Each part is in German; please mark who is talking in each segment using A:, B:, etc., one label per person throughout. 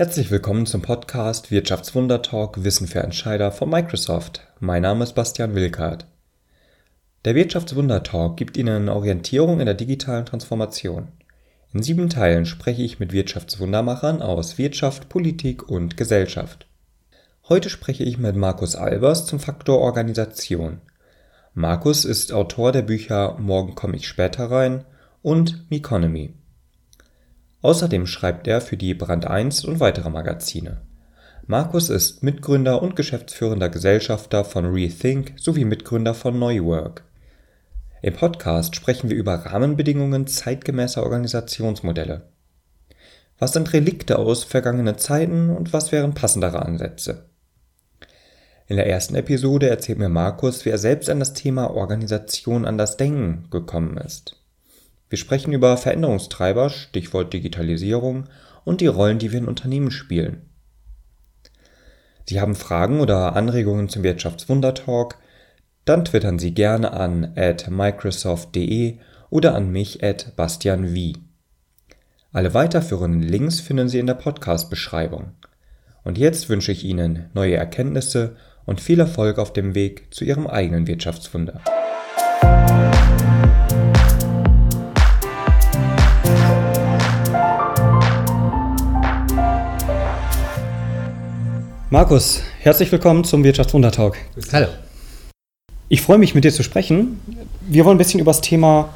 A: Herzlich willkommen zum Podcast Wirtschaftswunder Talk Wissen für Entscheider von Microsoft. Mein Name ist Bastian Wilkert. Der Wirtschaftswunder Talk gibt Ihnen Orientierung in der digitalen Transformation. In sieben Teilen spreche ich mit Wirtschaftswundermachern aus Wirtschaft, Politik und Gesellschaft. Heute spreche ich mit Markus Albers zum Faktor Organisation. Markus ist Autor der Bücher Morgen komme ich später rein und Meconomy. Außerdem schreibt er für die Brand 1 und weitere Magazine. Markus ist Mitgründer und geschäftsführender Gesellschafter von Rethink sowie Mitgründer von Neuwork. Im Podcast sprechen wir über Rahmenbedingungen zeitgemäßer Organisationsmodelle. Was sind Relikte aus vergangenen Zeiten und was wären passendere Ansätze? In der ersten Episode erzählt mir Markus, wie er selbst an das Thema Organisation anders denken gekommen ist. Wir sprechen über Veränderungstreiber, Stichwort Digitalisierung und die Rollen, die wir in Unternehmen spielen. Sie haben Fragen oder Anregungen zum Wirtschaftswundertalk? Dann twittern Sie gerne an at microsoft.de oder an mich at bastianv. Alle weiterführenden Links finden Sie in der Podcast-Beschreibung. Und jetzt wünsche ich Ihnen neue Erkenntnisse und viel Erfolg auf dem Weg zu Ihrem eigenen Wirtschaftswunder. Markus, herzlich willkommen zum Wirtschaftswundertalk.
B: Hallo.
A: Ich freue mich, mit dir zu sprechen. Wir wollen ein bisschen über das Thema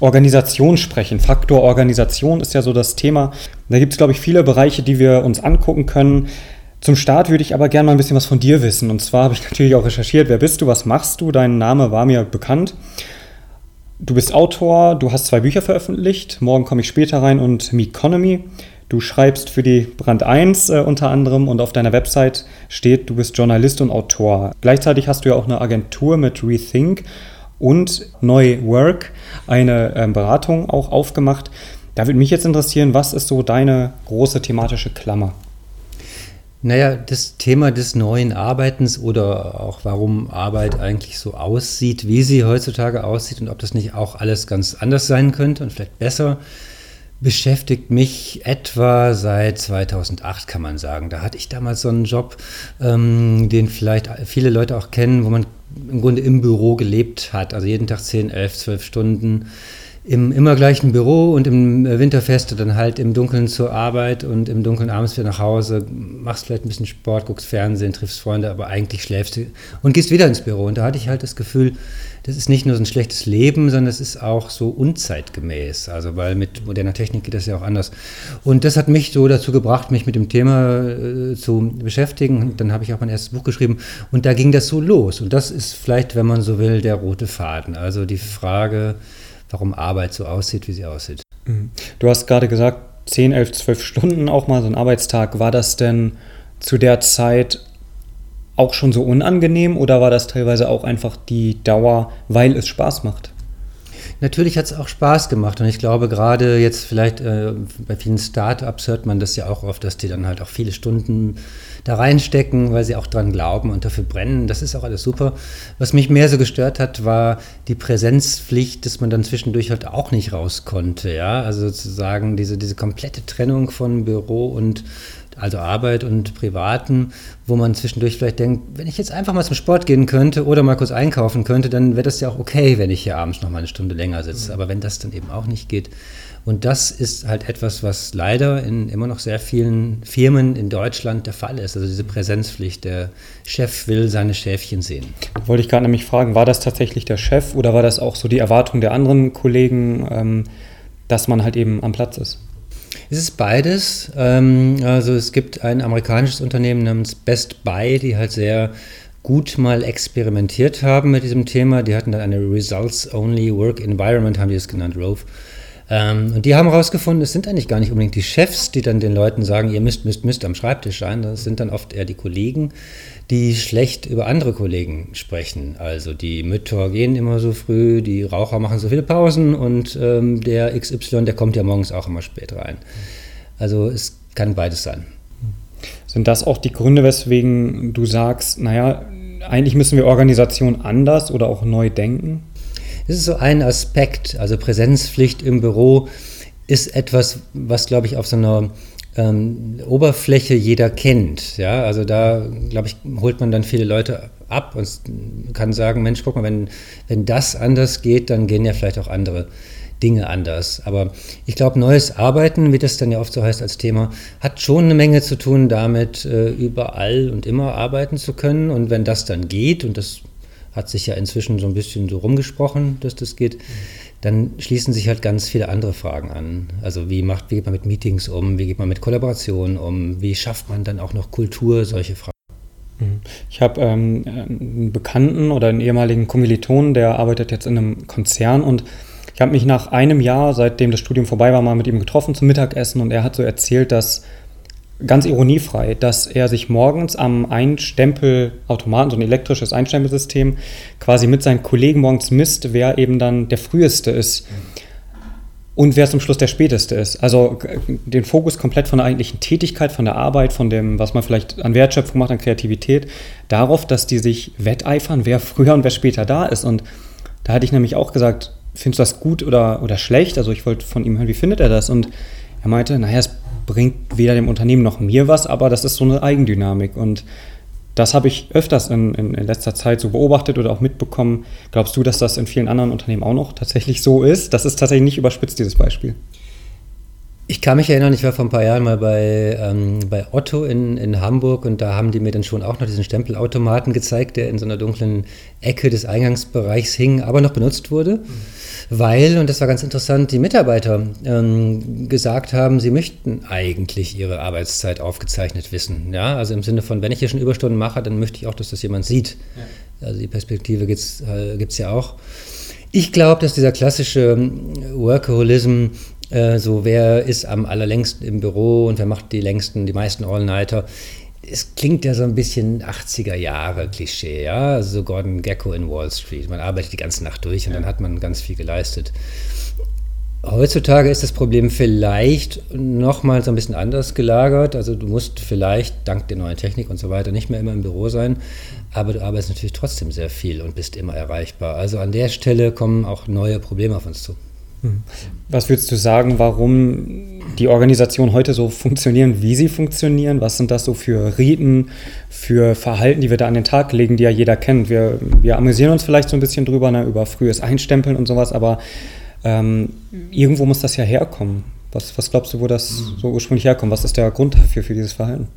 A: Organisation sprechen. Faktor Organisation ist ja so das Thema. Da gibt es, glaube ich, viele Bereiche, die wir uns angucken können. Zum Start würde ich aber gerne mal ein bisschen was von dir wissen. Und zwar habe ich natürlich auch recherchiert, wer bist du, was machst du? Dein Name war mir bekannt. Du bist Autor, du hast zwei Bücher veröffentlicht. Morgen komme ich später rein und Meconomy. Du schreibst für die Brand 1 äh, unter anderem und auf deiner Website steht, du bist Journalist und Autor. Gleichzeitig hast du ja auch eine Agentur mit Rethink und Neu Work, eine äh, Beratung auch aufgemacht. Da würde mich jetzt interessieren, was ist so deine große thematische Klammer?
B: Naja, das Thema des neuen Arbeitens oder auch warum Arbeit eigentlich so aussieht, wie sie heutzutage aussieht und ob das nicht auch alles ganz anders sein könnte und vielleicht besser beschäftigt mich etwa seit 2008, kann man sagen. Da hatte ich damals so einen Job, ähm, den vielleicht viele Leute auch kennen, wo man im Grunde im Büro gelebt hat. Also jeden Tag 10, 11, 12 Stunden im immer gleichen Büro und im Winterfest dann halt im Dunkeln zur Arbeit und im Dunkeln abends wieder nach Hause, machst vielleicht ein bisschen Sport, guckst Fernsehen, triffst Freunde, aber eigentlich schläfst du und gehst wieder ins Büro. Und da hatte ich halt das Gefühl, das ist nicht nur so ein schlechtes Leben, sondern es ist auch so unzeitgemäß. Also, weil mit moderner Technik geht das ja auch anders. Und das hat mich so dazu gebracht, mich mit dem Thema äh, zu beschäftigen. Und dann habe ich auch mein erstes Buch geschrieben. Und da ging das so los. Und das ist vielleicht, wenn man so will, der rote Faden. Also die Frage, warum Arbeit so aussieht, wie sie aussieht.
A: Mhm. Du hast gerade gesagt, 10, 11, 12 Stunden auch mal so ein Arbeitstag. War das denn zu der Zeit auch schon so unangenehm oder war das teilweise auch einfach die Dauer, weil es Spaß macht?
B: Natürlich hat es auch Spaß gemacht und ich glaube gerade jetzt vielleicht äh, bei vielen Startups hört man das ja auch oft, dass die dann halt auch viele Stunden da reinstecken, weil sie auch dran glauben und dafür brennen. Das ist auch alles super. Was mich mehr so gestört hat, war die Präsenzpflicht, dass man dann zwischendurch halt auch nicht raus konnte. Ja, also sozusagen diese, diese komplette Trennung von Büro und also Arbeit und Privaten, wo man zwischendurch vielleicht denkt, wenn ich jetzt einfach mal zum Sport gehen könnte oder mal kurz einkaufen könnte, dann wäre das ja auch okay, wenn ich hier abends noch mal eine Stunde länger sitze. Mhm. Aber wenn das dann eben auch nicht geht, und das ist halt etwas, was leider in immer noch sehr vielen Firmen in Deutschland der Fall ist. Also diese Präsenzpflicht. Der Chef will seine Schäfchen sehen.
A: Wollte ich gerade nämlich fragen, war das tatsächlich der Chef oder war das auch so die Erwartung der anderen Kollegen, ähm, dass man halt eben am Platz ist?
B: Es ist beides. Ähm, also es gibt ein amerikanisches Unternehmen namens Best Buy, die halt sehr gut mal experimentiert haben mit diesem Thema. Die hatten dann eine Results-Only Work Environment, haben die es genannt, ROVE. Ähm, und die haben herausgefunden, es sind eigentlich gar nicht unbedingt die Chefs, die dann den Leuten sagen, ihr müsst, müsst, müsst am Schreibtisch sein. Das sind dann oft eher die Kollegen, die schlecht über andere Kollegen sprechen. Also die Mütter gehen immer so früh, die Raucher machen so viele Pausen und ähm, der XY, der kommt ja morgens auch immer spät rein. Also es kann beides sein.
A: Sind das auch die Gründe, weswegen du sagst, naja, eigentlich müssen wir Organisation anders oder auch neu denken?
B: Das ist so ein Aspekt. Also Präsenzpflicht im Büro ist etwas, was, glaube ich, auf so einer ähm, Oberfläche jeder kennt. Ja, also da, glaube ich, holt man dann viele Leute ab und kann sagen, Mensch, guck mal, wenn, wenn das anders geht, dann gehen ja vielleicht auch andere Dinge anders. Aber ich glaube, neues Arbeiten, wie das dann ja oft so heißt als Thema, hat schon eine Menge zu tun damit, äh, überall und immer arbeiten zu können. Und wenn das dann geht, und das hat sich ja inzwischen so ein bisschen so rumgesprochen, dass das geht, dann schließen sich halt ganz viele andere Fragen an. Also wie macht, wie geht man mit Meetings um, wie geht man mit Kollaborationen um, wie schafft man dann auch noch Kultur, solche Fragen.
C: Mhm. Ich habe ähm, einen Bekannten oder einen ehemaligen Kommilitonen, der arbeitet jetzt in einem Konzern und ich habe mich nach einem Jahr, seitdem das Studium vorbei war, mal mit ihm getroffen zum Mittagessen und er hat so erzählt, dass ganz ironiefrei, dass er sich morgens am Einstempelautomaten, so ein elektrisches Einstempelsystem, quasi mit seinen Kollegen morgens misst, wer eben dann der früheste ist und wer zum Schluss der späteste ist. Also den Fokus komplett von der eigentlichen Tätigkeit, von der Arbeit, von dem, was man vielleicht an Wertschöpfung macht, an Kreativität, darauf, dass die sich wetteifern, wer früher und wer später da ist. Und da hatte ich nämlich auch gesagt, findest du das gut oder, oder schlecht? Also ich wollte von ihm hören, wie findet er das? Und er meinte, naja, es bringt weder dem Unternehmen noch mir was, aber das ist so eine Eigendynamik. Und das habe ich öfters in, in, in, letzter Zeit so beobachtet oder auch mitbekommen. Glaubst du, dass das in vielen anderen Unternehmen auch noch tatsächlich so ist? Das ist tatsächlich nicht überspitzt, dieses Beispiel.
B: Ich kann mich erinnern, ich war vor ein paar Jahren mal bei, ähm, bei Otto in, in Hamburg und da haben die mir dann schon auch noch diesen Stempelautomaten gezeigt, der in so einer dunklen Ecke des Eingangsbereichs hing, aber noch benutzt wurde. Mhm weil, und das war ganz interessant, die Mitarbeiter ähm, gesagt haben, sie möchten eigentlich ihre Arbeitszeit aufgezeichnet wissen. Ja? Also im Sinne von, wenn ich hier schon Überstunden mache, dann möchte ich auch, dass das jemand sieht. Ja. Also die Perspektive gibt es äh, ja auch. Ich glaube, dass dieser klassische ähm, Workaholism, äh, so wer ist am allerlängsten im Büro und wer macht die längsten, die meisten All-Nighter, es klingt ja so ein bisschen 80er Jahre Klischee, ja, also so Gordon Gecko in Wall Street. Man arbeitet die ganze Nacht durch und ja. dann hat man ganz viel geleistet. Heutzutage ist das Problem vielleicht nochmal so ein bisschen anders gelagert. Also du musst vielleicht dank der neuen Technik und so weiter nicht mehr immer im Büro sein, aber du arbeitest natürlich trotzdem sehr viel und bist immer erreichbar. Also an der Stelle kommen auch neue Probleme auf uns zu.
C: Hm. Was würdest du sagen, warum die Organisationen heute so funktionieren, wie sie funktionieren? Was sind das so für Riten, für Verhalten, die wir da an den Tag legen, die ja jeder kennt? Wir, wir amüsieren uns vielleicht so ein bisschen drüber, ne, über frühes Einstempeln und sowas, aber ähm, irgendwo muss das ja herkommen. Was, was glaubst du, wo das hm. so ursprünglich herkommt? Was ist der Grund dafür, für dieses Verhalten?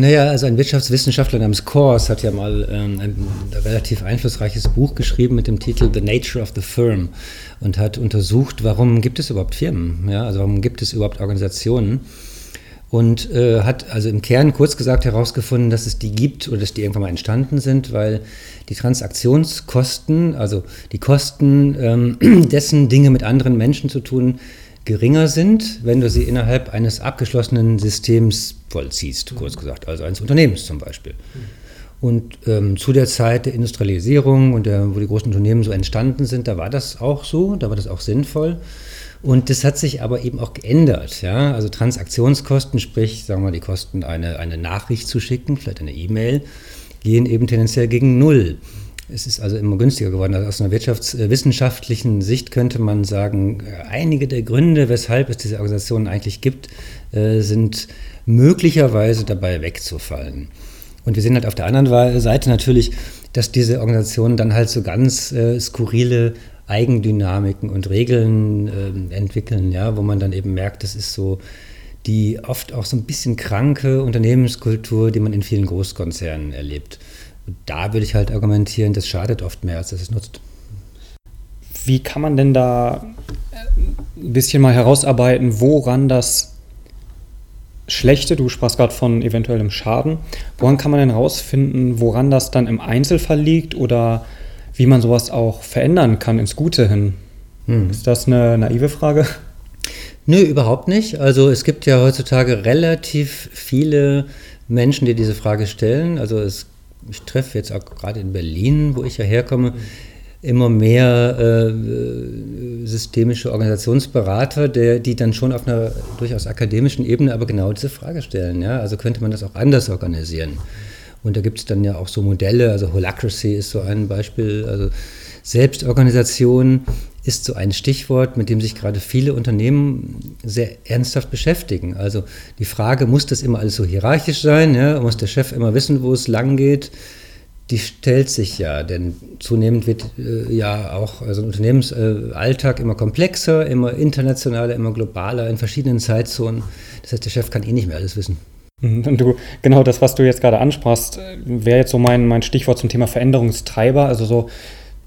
B: Naja, also ein Wirtschaftswissenschaftler namens Kors hat ja mal ähm, ein relativ einflussreiches Buch geschrieben mit dem Titel The Nature of the Firm und hat untersucht, warum gibt es überhaupt Firmen, ja, also warum gibt es überhaupt Organisationen? Und äh, hat also im Kern kurz gesagt herausgefunden, dass es die gibt oder dass die irgendwann mal entstanden sind, weil die Transaktionskosten, also die Kosten ähm, dessen, Dinge mit anderen Menschen zu tun, geringer sind, wenn du sie innerhalb eines abgeschlossenen Systems vollziehst, kurz gesagt, also eines Unternehmens zum Beispiel. Und ähm, zu der Zeit der Industrialisierung und der, wo die großen Unternehmen so entstanden sind, da war das auch so, da war das auch sinnvoll. Und das hat sich aber eben auch geändert. Ja? Also Transaktionskosten, sprich, sagen wir mal, die Kosten, eine, eine Nachricht zu schicken, vielleicht eine E-Mail, gehen eben tendenziell gegen Null. Es ist also immer günstiger geworden. Also aus einer wirtschaftswissenschaftlichen Sicht könnte man sagen, einige der Gründe, weshalb es diese Organisationen eigentlich gibt, äh, sind möglicherweise dabei wegzufallen. Und wir sehen halt auf der anderen Seite natürlich, dass diese Organisationen dann halt so ganz äh, skurrile Eigendynamiken und Regeln äh, entwickeln, ja, wo man dann eben merkt, das ist so die oft auch so ein bisschen kranke Unternehmenskultur, die man in vielen Großkonzernen erlebt. Und da würde ich halt argumentieren, das schadet oft mehr, als dass es nutzt.
C: Wie kann man denn da ein bisschen mal herausarbeiten, woran das Schlechte, du sprachst gerade von eventuellem Schaden, woran kann man denn herausfinden, woran das dann im Einzelfall liegt oder wie man sowas auch verändern kann ins Gute hin? Hm. Ist das eine naive Frage?
B: Nö, überhaupt nicht. Also es gibt ja heutzutage relativ viele Menschen, die diese Frage stellen. Also es ich treffe jetzt auch gerade in Berlin, wo ich ja herkomme, immer mehr äh, systemische Organisationsberater, der, die dann schon auf einer durchaus akademischen Ebene aber genau diese Frage stellen. Ja? Also könnte man das auch anders organisieren. Und da gibt es dann ja auch so Modelle, also Holacracy ist so ein Beispiel, also Selbstorganisation ist so ein Stichwort, mit dem sich gerade viele Unternehmen sehr ernsthaft beschäftigen. Also die Frage, muss das immer alles so hierarchisch sein? Ja? Muss der Chef immer wissen, wo es lang geht? Die stellt sich ja, denn zunehmend wird äh, ja auch also Unternehmensalltag äh, immer komplexer, immer internationaler, immer globaler, in verschiedenen Zeitzonen. Das heißt, der Chef kann eh nicht mehr alles wissen.
C: Mhm. Und du, genau das, was du jetzt gerade ansprachst, wäre jetzt so mein, mein Stichwort zum Thema Veränderungstreiber. Also so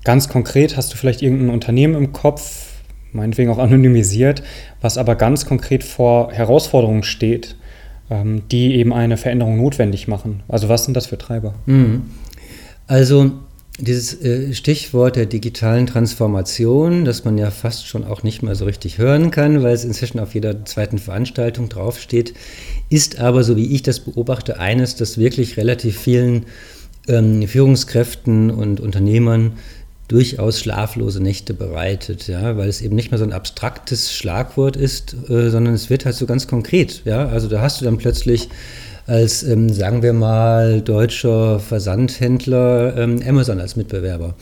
C: ganz konkret, hast du vielleicht irgendein Unternehmen im Kopf, meinetwegen auch anonymisiert, was aber ganz konkret vor Herausforderungen steht, ähm, die eben eine Veränderung notwendig machen. Also was sind das für Treiber?
B: Mhm. Also dieses äh, Stichwort der digitalen Transformation, das man ja fast schon auch nicht mehr so richtig hören kann, weil es inzwischen auf jeder zweiten Veranstaltung draufsteht, ist aber, so wie ich das beobachte, eines, das wirklich relativ vielen ähm, Führungskräften und Unternehmern durchaus schlaflose Nächte bereitet, ja, weil es eben nicht mehr so ein abstraktes Schlagwort ist, äh, sondern es wird halt so ganz konkret, ja. Also da hast du dann plötzlich als, ähm, sagen wir mal, deutscher Versandhändler ähm, Amazon als Mitbewerber.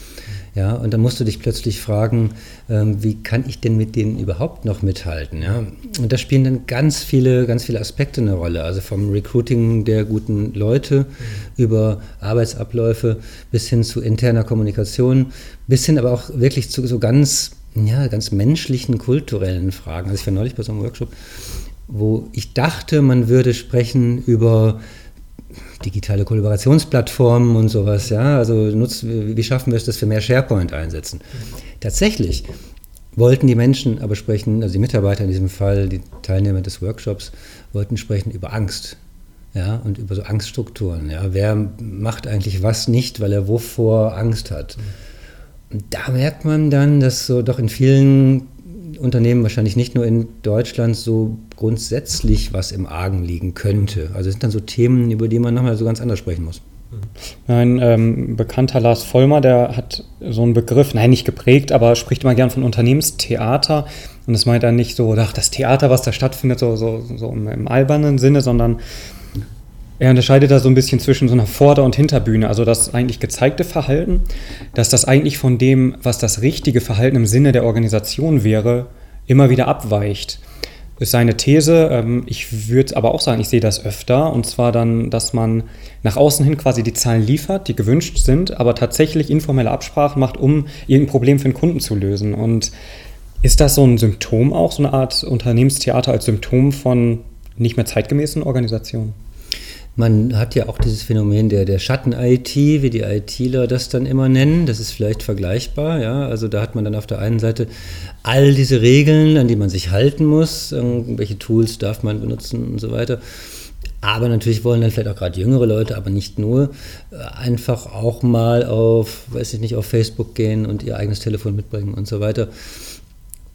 B: Ja, und dann musst du dich plötzlich fragen, ähm, wie kann ich denn mit denen überhaupt noch mithalten? Ja? Und da spielen dann ganz viele, ganz viele Aspekte eine Rolle. Also vom Recruiting der guten Leute mhm. über Arbeitsabläufe bis hin zu interner Kommunikation, bis hin aber auch wirklich zu so ganz, ja, ganz menschlichen, kulturellen Fragen. Also ich war neulich bei so einem Workshop, wo ich dachte, man würde sprechen über digitale Kollaborationsplattformen und sowas, ja, also nutz, wie schaffen wir es, dass wir mehr SharePoint einsetzen? Tatsächlich wollten die Menschen aber sprechen, also die Mitarbeiter in diesem Fall, die Teilnehmer des Workshops, wollten sprechen über Angst, ja, und über so Angststrukturen, ja, wer macht eigentlich was nicht, weil er wovor Angst hat? Und da merkt man dann, dass so doch in vielen Unternehmen, wahrscheinlich nicht nur in Deutschland, so grundsätzlich was im Argen liegen könnte. Also es sind dann so Themen, über die man nochmal so ganz anders sprechen muss.
C: Ein ähm, bekannter Lars Vollmer, der hat so einen Begriff, nein, nicht geprägt, aber spricht immer gern von Unternehmenstheater. Und das meint er nicht so, ach, das Theater, was da stattfindet, so, so, so im, im albernen Sinne, sondern er unterscheidet da so ein bisschen zwischen so einer Vorder- und Hinterbühne, also das eigentlich gezeigte Verhalten, dass das eigentlich von dem, was das richtige Verhalten im Sinne der Organisation wäre, immer wieder abweicht. Ist seine These, ähm, ich würde aber auch sagen, ich sehe das öfter, und zwar dann, dass man nach außen hin quasi die Zahlen liefert, die gewünscht sind, aber tatsächlich informelle Absprachen macht, um irgendein Problem für den Kunden zu lösen. Und ist das so ein Symptom auch, so eine Art Unternehmenstheater als Symptom von nicht mehr zeitgemäßen Organisationen?
B: Man hat ja auch dieses Phänomen der, der Schatten-IT, wie die ITler das dann immer nennen. Das ist vielleicht vergleichbar. Ja? Also da hat man dann auf der einen Seite all diese Regeln, an die man sich halten muss. Welche Tools darf man benutzen und so weiter. Aber natürlich wollen dann vielleicht auch gerade jüngere Leute, aber nicht nur, äh, einfach auch mal auf, weiß ich nicht, auf Facebook gehen und ihr eigenes Telefon mitbringen und so weiter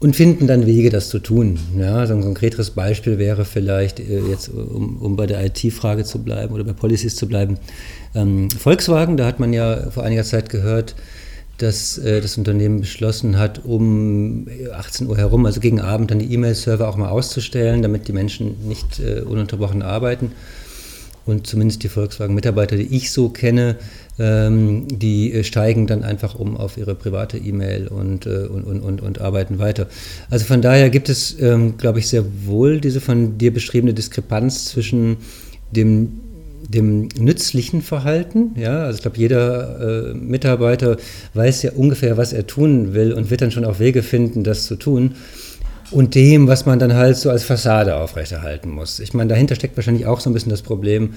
B: und finden dann Wege, das zu tun. Ja, so ein konkreteres Beispiel wäre vielleicht, äh, jetzt um, um bei der IT-Frage zu bleiben oder bei Policies zu bleiben, ähm, Volkswagen, da hat man ja vor einiger Zeit gehört, dass äh, das Unternehmen beschlossen hat, um 18 Uhr herum, also gegen Abend, dann die E-Mail-Server auch mal auszustellen, damit die Menschen nicht äh, ununterbrochen arbeiten. Und zumindest die Volkswagen-Mitarbeiter, die ich so kenne, ähm, die äh, steigen dann einfach um auf ihre private E-Mail und, äh, und, und, und, und, arbeiten weiter. Also von daher gibt es, ähm, glaube ich, sehr wohl diese von dir beschriebene Diskrepanz zwischen dem dem nützlichen Verhalten. Ja, also ich glaube, jeder äh, Mitarbeiter weiß ja ungefähr, was er tun will und wird dann schon auch Wege finden, das zu tun und dem, was man dann halt so als Fassade aufrechterhalten muss. Ich meine, dahinter steckt wahrscheinlich auch so ein bisschen das Problem,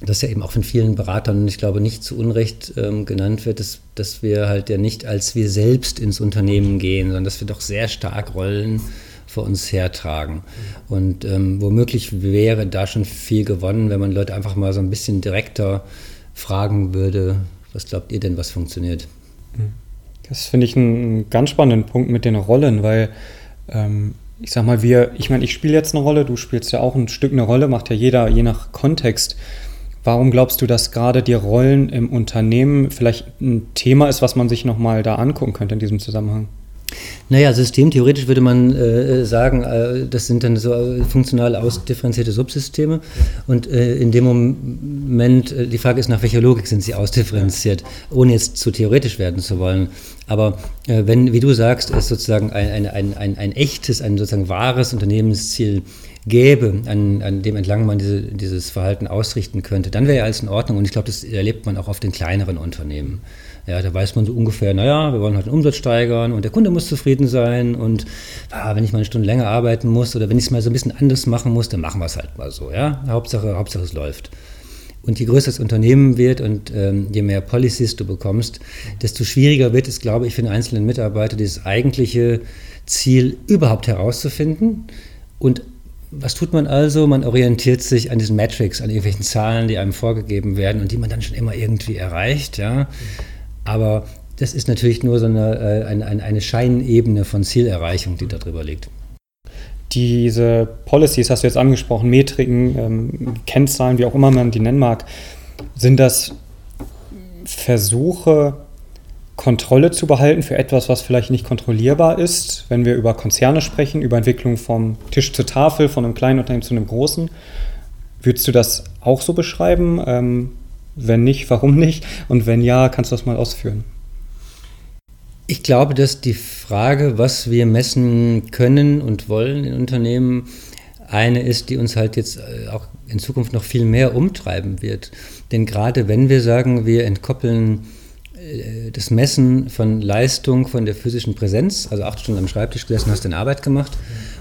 B: das ja eben auch von vielen Beratern, ich glaube nicht zu Unrecht ähm, genannt wird, dass, dass wir halt ja nicht als wir selbst ins Unternehmen gehen, sondern dass wir doch sehr stark Rollen vor uns hertragen. Und ähm, womöglich wäre da schon viel gewonnen, wenn man Leute einfach mal so ein bisschen direkter fragen würde, was glaubt ihr denn, was funktioniert?
C: Das finde ich einen ganz spannenden Punkt mit den Rollen, weil ähm, ich sag mal, wir, ich meine, ich spiele jetzt eine Rolle, du spielst ja auch ein Stück eine Rolle, macht ja jeder je nach Kontext. Warum glaubst du, dass gerade die Rollen im Unternehmen vielleicht ein Thema ist, was man sich nochmal da angucken könnte in diesem Zusammenhang?
B: Naja, systemtheoretisch würde man äh, sagen, äh, das sind dann so äh, funktional ausdifferenzierte Subsysteme. Und äh, in dem Moment, äh, die Frage ist, nach welcher Logik sind sie ausdifferenziert, ohne jetzt zu theoretisch werden zu wollen. Aber äh, wenn, wie du sagst, es sozusagen ein, ein, ein, ein, echtes, ein sozusagen wahres Unternehmensziel gäbe, an, an dem entlang man diese, dieses Verhalten ausrichten könnte, dann wäre ja alles in Ordnung. Und ich glaube, das erlebt man auch auf den kleineren Unternehmen. Ja, da weiß man so ungefähr, naja, wir wollen halt den Umsatz steigern und der Kunde muss zufrieden sein und ah, wenn ich mal eine Stunde länger arbeiten muss oder wenn ich es mal so ein bisschen anders machen muss, dann machen wir es halt mal so. Ja? Hauptsache, Hauptsache es läuft. Und je größer das Unternehmen wird und ähm, je mehr Policies du bekommst, desto schwieriger wird es, glaube ich, für den einzelnen Mitarbeiter, dieses eigentliche Ziel überhaupt herauszufinden. Und was tut man also? Man orientiert sich an diesen Metrics, an irgendwelchen Zahlen, die einem vorgegeben werden und die man dann schon immer irgendwie erreicht. Ja? Aber das ist natürlich nur so eine, äh, eine, eine Scheinebene von Zielerreichung, die da drüber liegt.
C: Diese Policies hast du jetzt angesprochen, Metriken, ähm, Kennzahlen, wie auch immer man die nennen mag. Sind das Versuche, Kontrolle zu behalten für etwas, was vielleicht nicht kontrollierbar ist, wenn wir über Konzerne sprechen, über Entwicklung vom Tisch zur Tafel, von einem kleinen Unternehmen zu einem großen? Würdest du das auch so beschreiben? Ähm, wenn nicht, warum nicht? Und wenn ja, kannst du das mal ausführen?
B: Ich glaube, dass die Frage, was wir messen können und wollen in Unternehmen, eine ist, die uns halt jetzt äh, auch in Zukunft noch viel mehr umtreiben wird. Denn gerade wenn wir sagen, wir entkoppeln äh, das Messen von Leistung von der physischen Präsenz, also acht Stunden am Schreibtisch gesessen, hast deine Arbeit gemacht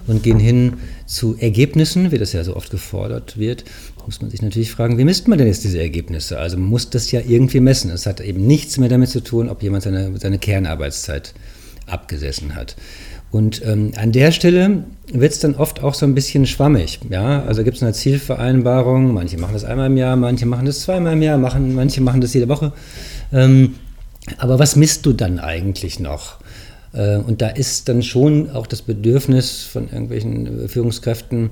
B: und gehen hin zu Ergebnissen, wie das ja so oft gefordert wird, muss man sich natürlich fragen, wie misst man denn jetzt diese Ergebnisse? Also man muss das ja irgendwie messen. Es hat eben nichts mehr damit zu tun, ob jemand seine, seine Kernarbeitszeit abgesessen hat. Und ähm, an der Stelle wird es dann oft auch so ein bisschen schwammig. Ja? Also gibt es eine Zielvereinbarung, manche machen das einmal im Jahr, manche machen das zweimal im Jahr, machen, manche machen das jede Woche. Ähm, aber was misst du dann eigentlich noch? Äh, und da ist dann schon auch das Bedürfnis von irgendwelchen Führungskräften,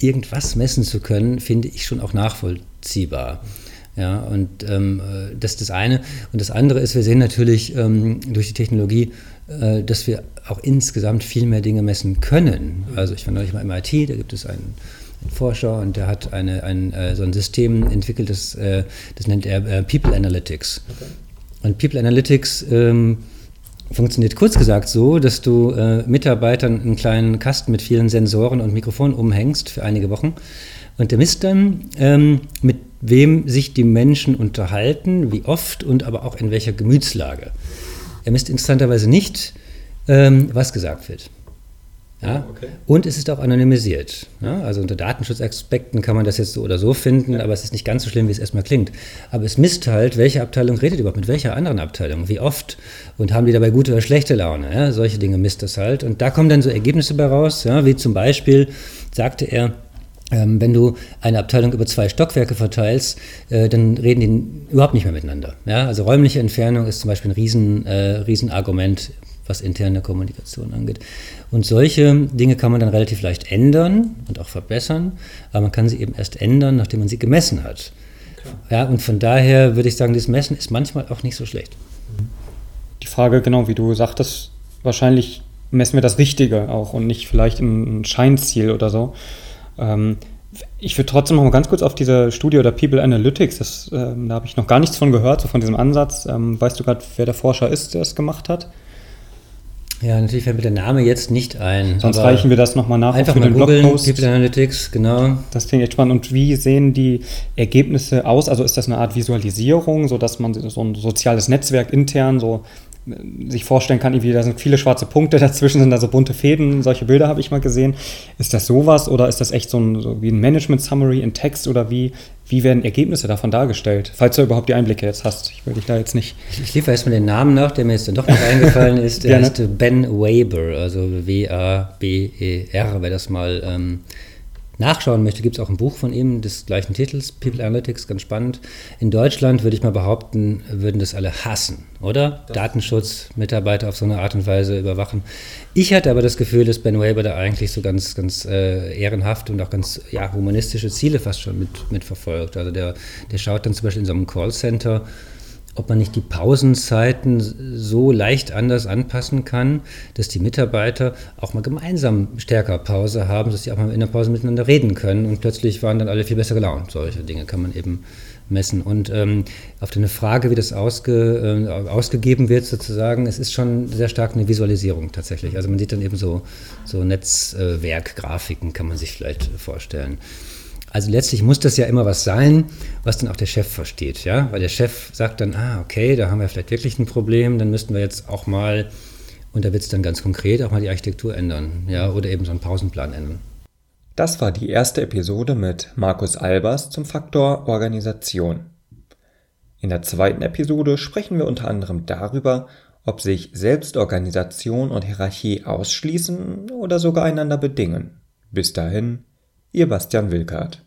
B: irgendwas messen zu können, finde ich schon auch nachvollziehbar. Ja, und ähm, äh, das ist das eine. Und das andere ist, wir sehen natürlich ähm, durch die Technologie, äh, dass wir auch insgesamt viel mehr Dinge messen können. Also ich war neulich mal im IT, da gibt es einen, einen Forscher und der hat eine, ein, äh, so ein System entwickelt, das, äh, das nennt er äh, People Analytics. Okay. Und People Analytics ähm, funktioniert kurz gesagt so, dass du äh, Mitarbeitern einen kleinen Kasten mit vielen Sensoren und Mikrofonen umhängst für einige Wochen. Und der misst dann, ähm, mit wem sich die Menschen unterhalten, wie oft und aber auch in welcher Gemütslage. Er misst interessanterweise nicht, ähm, was gesagt wird. Ja? Okay. Und es ist auch anonymisiert. Ja? Also unter Datenschutzaspekten kann man das jetzt so oder so finden, ja. aber es ist nicht ganz so schlimm, wie es erstmal klingt. Aber es misst halt, welche Abteilung redet überhaupt mit welcher anderen Abteilung, wie oft und haben die dabei gute oder schlechte Laune. Ja? Solche Dinge misst das halt. Und da kommen dann so Ergebnisse bei raus, ja? wie zum Beispiel sagte er, ähm, wenn du eine Abteilung über zwei Stockwerke verteilst, äh, dann reden die überhaupt nicht mehr miteinander. Ja? Also räumliche Entfernung ist zum Beispiel ein Riesen, äh, Riesenargument was interne Kommunikation angeht. Und solche Dinge kann man dann relativ leicht ändern und auch verbessern, aber man kann sie eben erst ändern, nachdem man sie gemessen hat. Okay. Ja, und von daher würde ich sagen, das Messen ist manchmal auch nicht so schlecht.
C: Die Frage, genau wie du sagtest, wahrscheinlich messen wir das Richtige auch und nicht vielleicht ein Scheinziel oder so. Ähm, ich würde trotzdem noch mal ganz kurz auf diese Studie oder People Analytics, das, ähm, da habe ich noch gar nichts von gehört, so von diesem Ansatz. Ähm, weißt du gerade, wer der Forscher ist, der es gemacht hat?
B: Ja, natürlich fällt mir der Name jetzt nicht ein.
C: Sonst reichen wir das nochmal nach
B: einfach für mal Blogpost. People Analytics, genau.
C: Das klingt echt spannend. Und wie sehen die Ergebnisse aus? Also ist das eine Art Visualisierung, sodass man so ein soziales Netzwerk intern so sich vorstellen kann, irgendwie, da sind viele schwarze Punkte, dazwischen sind da so bunte Fäden, solche Bilder habe ich mal gesehen. Ist das sowas oder ist das echt so, ein, so wie ein Management-Summary in Text oder wie, wie werden Ergebnisse davon dargestellt? Falls du überhaupt die Einblicke jetzt hast. Ich will dich da jetzt nicht.
B: Ich, ich liefere erstmal den Namen nach, der mir jetzt dann doch noch eingefallen ist. Der heißt Ben Weber, also W-A-B-E-R, wer das mal ähm, nachschauen möchte, gibt es auch ein Buch von ihm des gleichen Titels, People Analytics, ganz spannend. In Deutschland würde ich mal behaupten, würden das alle hassen, oder? Das Datenschutz, Mitarbeiter auf so eine Art und Weise überwachen. Ich hatte aber das Gefühl, dass Ben Weber da eigentlich so ganz, ganz äh, ehrenhaft und auch ganz ja, humanistische Ziele fast schon mit, mit verfolgt. Also der, der schaut dann zum Beispiel in so einem Callcenter, ob man nicht die Pausenzeiten so leicht anders anpassen kann, dass die Mitarbeiter auch mal gemeinsam stärker Pause haben, dass sie auch mal in der Pause miteinander reden können und plötzlich waren dann alle viel besser gelaunt. Solche Dinge kann man eben messen. Und ähm, auf deine Frage, wie das ausge, äh, ausgegeben wird, sozusagen, es ist schon sehr stark eine Visualisierung tatsächlich. Also man sieht dann eben so, so Netzwerkgrafiken, kann man sich vielleicht vorstellen. Also letztlich muss das ja immer was sein, was dann auch der Chef versteht, ja, weil der Chef sagt dann, ah, okay, da haben wir vielleicht wirklich ein Problem, dann müssten wir jetzt auch mal, und da wird es dann ganz konkret, auch mal die Architektur ändern, ja, oder eben so einen Pausenplan ändern.
A: Das war die erste Episode mit Markus Albers zum Faktor Organisation. In der zweiten Episode sprechen wir unter anderem darüber, ob sich Selbstorganisation und Hierarchie ausschließen oder sogar einander bedingen. Bis dahin, Ihr Bastian Wilkert.